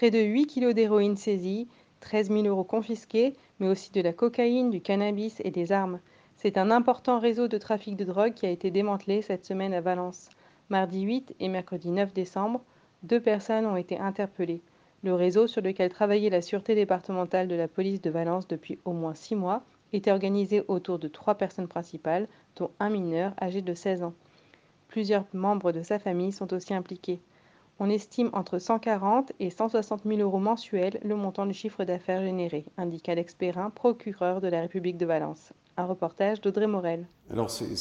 Près de 8 kilos d'héroïne saisie, 13 000 euros confisqués, mais aussi de la cocaïne, du cannabis et des armes. C'est un important réseau de trafic de drogue qui a été démantelé cette semaine à Valence. Mardi 8 et mercredi 9 décembre, deux personnes ont été interpellées. Le réseau sur lequel travaillait la sûreté départementale de la police de Valence depuis au moins six mois était organisé autour de trois personnes principales, dont un mineur âgé de 16 ans. Plusieurs membres de sa famille sont aussi impliqués. On estime entre 140 et 160 000 euros mensuels le montant du chiffre d'affaires généré, indique Alex Perrin, procureur de la République de Valence. Un reportage d'Audrey Morel. Alors c'est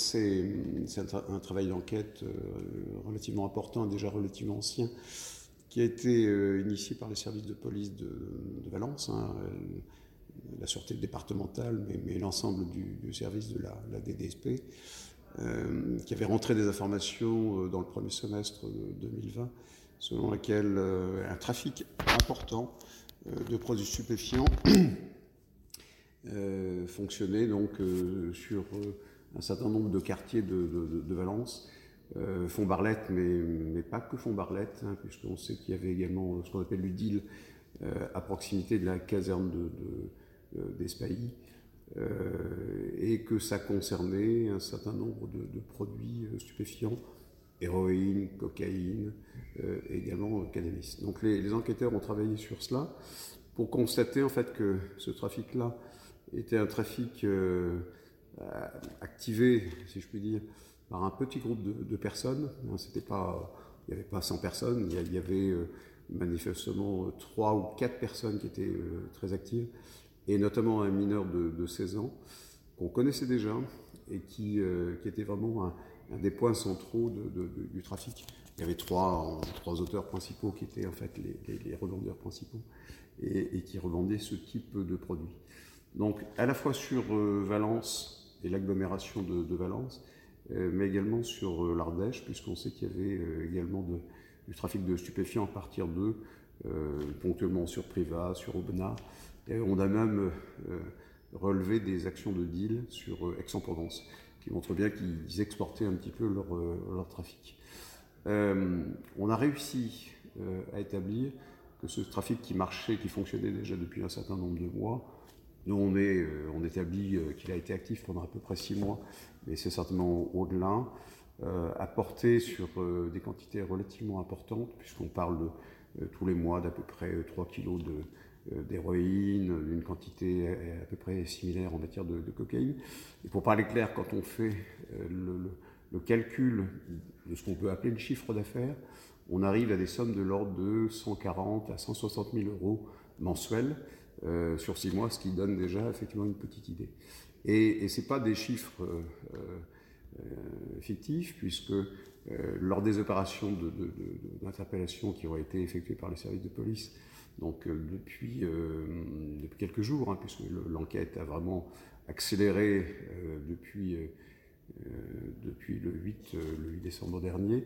un, travail d'enquête euh, relativement important, déjà relativement ancien, qui a été euh, initié par les services de police de, Valence, hein, euh, la sûreté départementale, mais, l'ensemble du, service de la, DDSP, qui avait rentré des informations dans le premier semestre de 2020 selon laquelle euh, un trafic important euh, de produits stupéfiants euh, fonctionnait donc sur un certain nombre de quartiers de, Valence. Font-Barlette, mais, pas que Font-Barlette, hein, puisqu'on sait qu'il y avait également ce qu'on appelle l'UDIL à proximité de la caserne de, et que ça concernait un certain nombre de, produits stupéfiants héroïne, cocaïne, euh, et également cannabis. Donc les, enquêteurs ont travaillé sur cela pour constater en fait que ce trafic-là était un trafic euh, activé, si je puis dire, par un petit groupe de, personnes. Hein, c'était pas, il n'y avait pas 100 personnes, il y, avait euh, manifestement 3 ou 4 personnes qui étaient euh, très actives, et notamment un mineur de, de 16 ans qu'on connaissait déjà et qui, euh, qui était vraiment un, un des points centraux du trafic. Il y avait trois, auteurs principaux qui étaient en fait les, revendeurs principaux et, qui revendaient ce type de produits. Donc à la fois sur euh, Valence et l'agglomération de, Valence, euh, mais également sur euh, l'Ardèche, puisqu'on sait qu'il y avait également du trafic de stupéfiants à partir d'eux, ponctuellement sur Privas, sur Aubenas. On a même relevé des actions de deal sur Aix-en-Provence qui montre bien qu'ils exportaient un petit peu leur, euh, trafic. Euh, on a réussi euh, à établir que ce trafic qui marchait, qui fonctionnait déjà depuis un certain nombre de mois, nous on, on établit qu'il a été actif pendant à peu près six mois, mais c'est certainement au-delà, a porté sur des quantités relativement importantes, puisqu'on parle de, tous les mois d'à peu près 3 kilos de, euh, d'héroïne, d'une quantité à peu près similaire en matière de, cocaïne. Et pour parler clair, quand on fait euh, le, le, calcul de ce qu'on peut appeler le chiffre d'affaires, on arrive à des sommes de l'ordre de 140 à 160 000 euros mensuels euh, sur six mois, ce qui donne déjà effectivement une petite idée. Et, et ce pas des chiffres euh, euh, fictifs, puisque euh, lors des opérations d'interpellation qui ont été effectuées par les services de police, donc euh, depuis, euh, depuis quelques jours, hein, puisque l'enquête a vraiment accéléré euh, depuis, le 8, le 8 décembre dernier,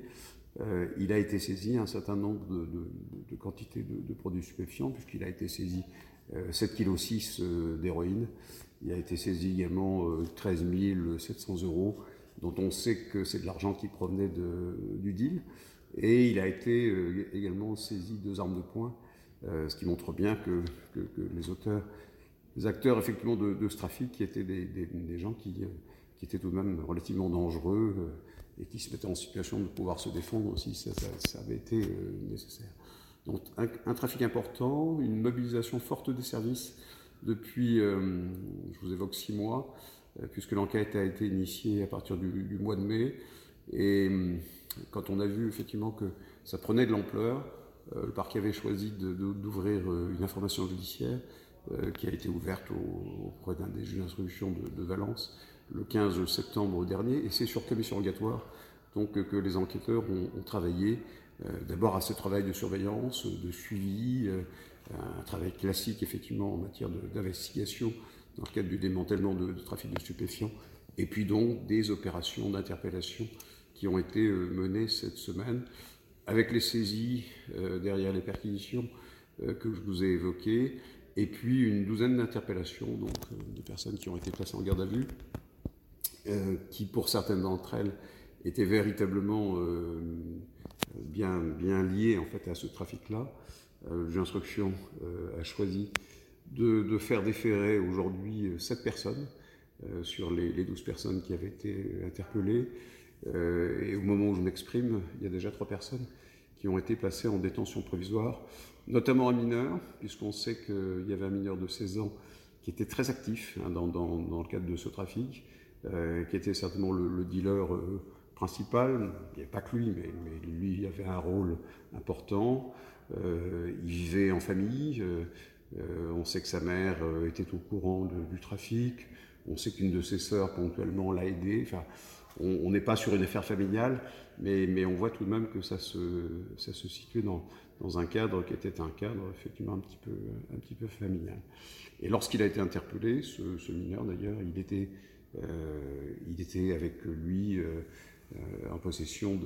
il a été saisi un certain nombre de, de, quantités de, produits stupéfiants, puisqu'il a été saisi 7,6 kg d'héroïne, il a été saisi également 13 700 euros, dont on sait que c'est de l'argent qui provenait du deal, et il a été également saisi deux armes de poing, euh, ce qui montre bien que, les auteurs, les acteurs effectivement de, ce trafic étaient des, gens qui, euh, qui, étaient tout de même relativement dangereux euh, et qui se mettaient en situation de pouvoir se défendre aussi, ça, avait été euh, nécessaire. Donc un, trafic important, une mobilisation forte des services depuis, euh, je vous évoque six mois, euh, puisque l'enquête a été initiée à partir du, mois de mai. Et quand on a vu effectivement que ça prenait de l'ampleur, euh, le parquet avait choisi d'ouvrir euh, une information judiciaire qui a été ouverte auprès d'un des juges d'instruction de, Valence le 15 septembre dernier. Et c'est sur commission rogatoire donc, que les enquêteurs ont, travaillé d'abord à ce travail de surveillance, de suivi, un travail classique effectivement en matière d'investigation dans le cadre du démantèlement de, trafic de stupéfiants, et puis donc des opérations d'interpellation qui ont été menées cette semaine avec les saisies euh, derrière les perquisitions euh, que je vous ai évoquées, et puis une douzaine d'interpellations, euh, de personnes qui ont été placées en garde à vue, qui pour certaines d'entre elles étaient véritablement bien, bien liées en fait à ce trafic-là. L'instruction a choisi de, faire déférer aujourd'hui sept personnes sur les, les 12 personnes qui avaient été interpellées. Euh, et au moment où je m'exprime, il y a déjà trois personnes qui ont été placées en détention provisoire, notamment un mineur, puisqu'on sait qu'il y avait un mineur de 16 ans qui était très actif hein, dans, le cadre de ce trafic, euh, qui était certainement le, dealer euh, principal. Il n'y avait pas que lui, mais, lui avait un rôle important. il vivait en famille. On sait que sa mère était au courant du trafic. On sait qu'une de ses sœurs ponctuellement l'a aidé. Enfin, on n'est pas sur une affaire familiale, mais, on voit tout de même que ça se, ça se situait dans, un cadre qui était un cadre effectivement un petit peu, un petit peu familial. Et lorsqu'il a été interpellé, ce, mineur d'ailleurs, il était, euh, il était avec lui euh, en possession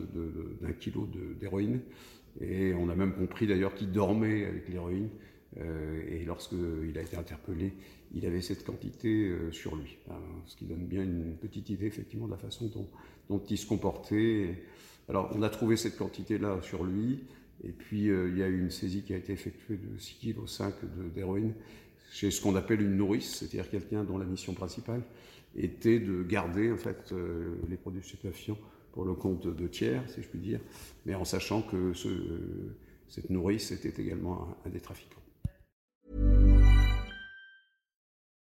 d'un kilo d'héroïne. Et on a même compris d'ailleurs qu'il dormait avec l'héroïne. Euh, et lorsqu'il a été interpellé, il avait cette quantité euh, sur lui, hein, ce qui donne bien une petite idée effectivement de la façon dont, il se comportait. Alors on a trouvé cette quantité-là sur lui, et puis euh, il y a eu une saisie qui a été effectuée de 6 kg 5 d'héroïne chez ce qu'on appelle une nourrice, c'est-à-dire quelqu'un dont la mission principale était de garder en fait euh, les produits stupéfiants pour le compte de tiers, si je puis dire, mais en sachant que ce, cette nourrice était également un des trafiquants.